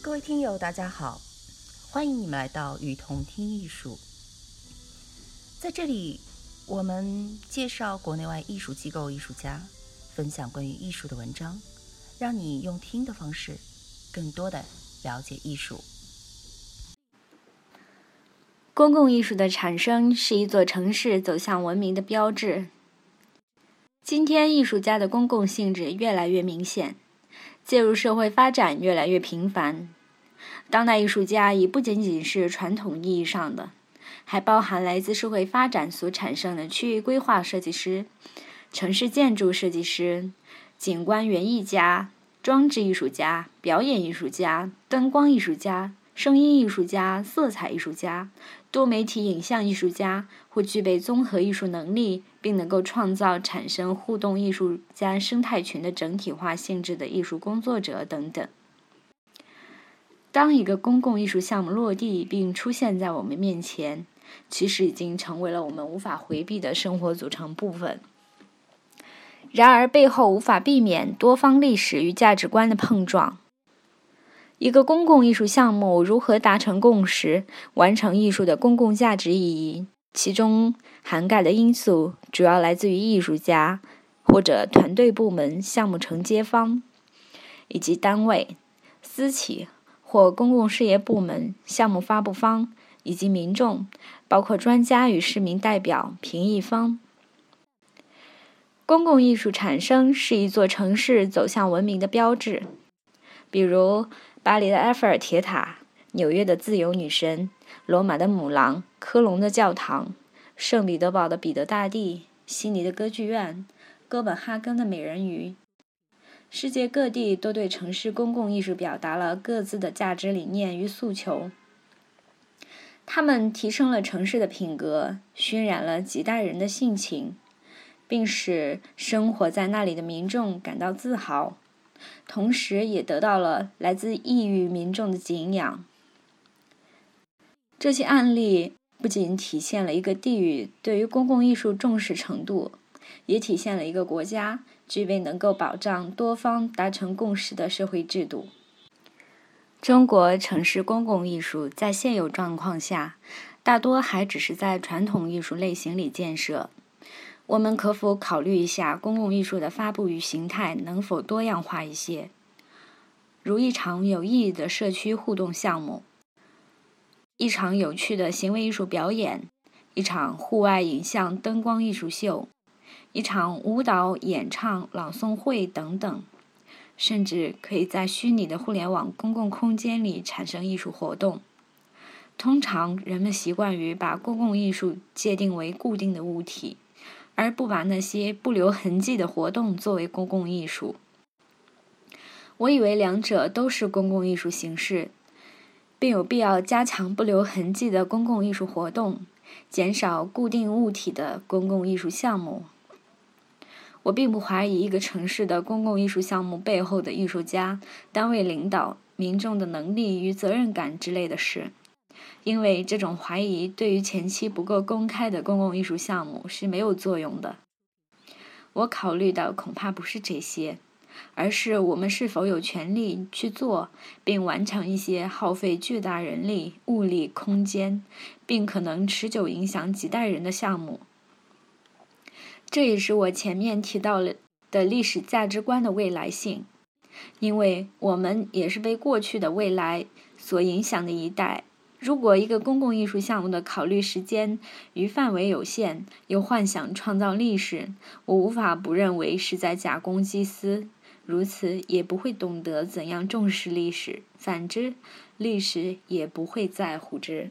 各位听友，大家好，欢迎你们来到雨桐听艺术。在这里，我们介绍国内外艺术机构、艺术家，分享关于艺术的文章，让你用听的方式，更多的了解艺术。公共艺术的产生是一座城市走向文明的标志。今天，艺术家的公共性质越来越明显，介入社会发展越来越频繁。当代艺术家已不仅仅是传统意义上的，还包含来自社会发展所产生的区域规划设计师、城市建筑设计师、景观园艺家、装置艺术家、表演艺术家、灯光艺术家。声音艺术家、色彩艺术家、多媒体影像艺术家，或具备综合艺术能力，并能够创造产生互动艺术家生态群的整体化性质的艺术工作者等等。当一个公共艺术项目落地并出现在我们面前，其实已经成为了我们无法回避的生活组成部分。然而，背后无法避免多方历史与价值观的碰撞。一个公共艺术项目如何达成共识，完成艺术的公共价值意义？其中涵盖的因素主要来自于艺术家或者团队、部门、项目承接方，以及单位、私企或公共事业部门、项目发布方以及民众，包括专家与市民代表、评议方。公共艺术产生是一座城市走向文明的标志，比如。巴黎的埃菲尔铁塔，纽约的自由女神，罗马的母狼，科隆的教堂，圣彼得堡的彼得大帝，悉尼的歌剧院，哥本哈根的美人鱼。世界各地都对城市公共艺术表达了各自的价值理念与诉求。他们提升了城市的品格，熏染了几代人的性情，并使生活在那里的民众感到自豪。同时，也得到了来自异域民众的敬仰。这些案例不仅体现了一个地域对于公共艺术重视程度，也体现了一个国家具备能够保障多方达成共识的社会制度。中国城市公共艺术在现有状况下，大多还只是在传统艺术类型里建设。我们可否考虑一下，公共艺术的发布与形态能否多样化一些？如一场有意义的社区互动项目，一场有趣的行为艺术表演，一场户外影像灯光艺术秀，一场舞蹈演唱朗诵会等等，甚至可以在虚拟的互联网公共空间里产生艺术活动。通常，人们习惯于把公共艺术界定为固定的物体。而不把那些不留痕迹的活动作为公共艺术。我以为两者都是公共艺术形式，并有必要加强不留痕迹的公共艺术活动，减少固定物体的公共艺术项目。我并不怀疑一个城市的公共艺术项目背后的艺术家、单位领导、民众的能力与责任感之类的事。因为这种怀疑对于前期不够公开的公共艺术项目是没有作用的。我考虑的恐怕不是这些，而是我们是否有权利去做并完成一些耗费巨大人力、物力、空间，并可能持久影响几代人的项目。这也是我前面提到了的历史价值观的未来性，因为我们也是被过去的未来所影响的一代。如果一个公共艺术项目的考虑时间与范围有限，又幻想创造历史，我无法不认为是在假公济私。如此，也不会懂得怎样重视历史；反之，历史也不会在乎之。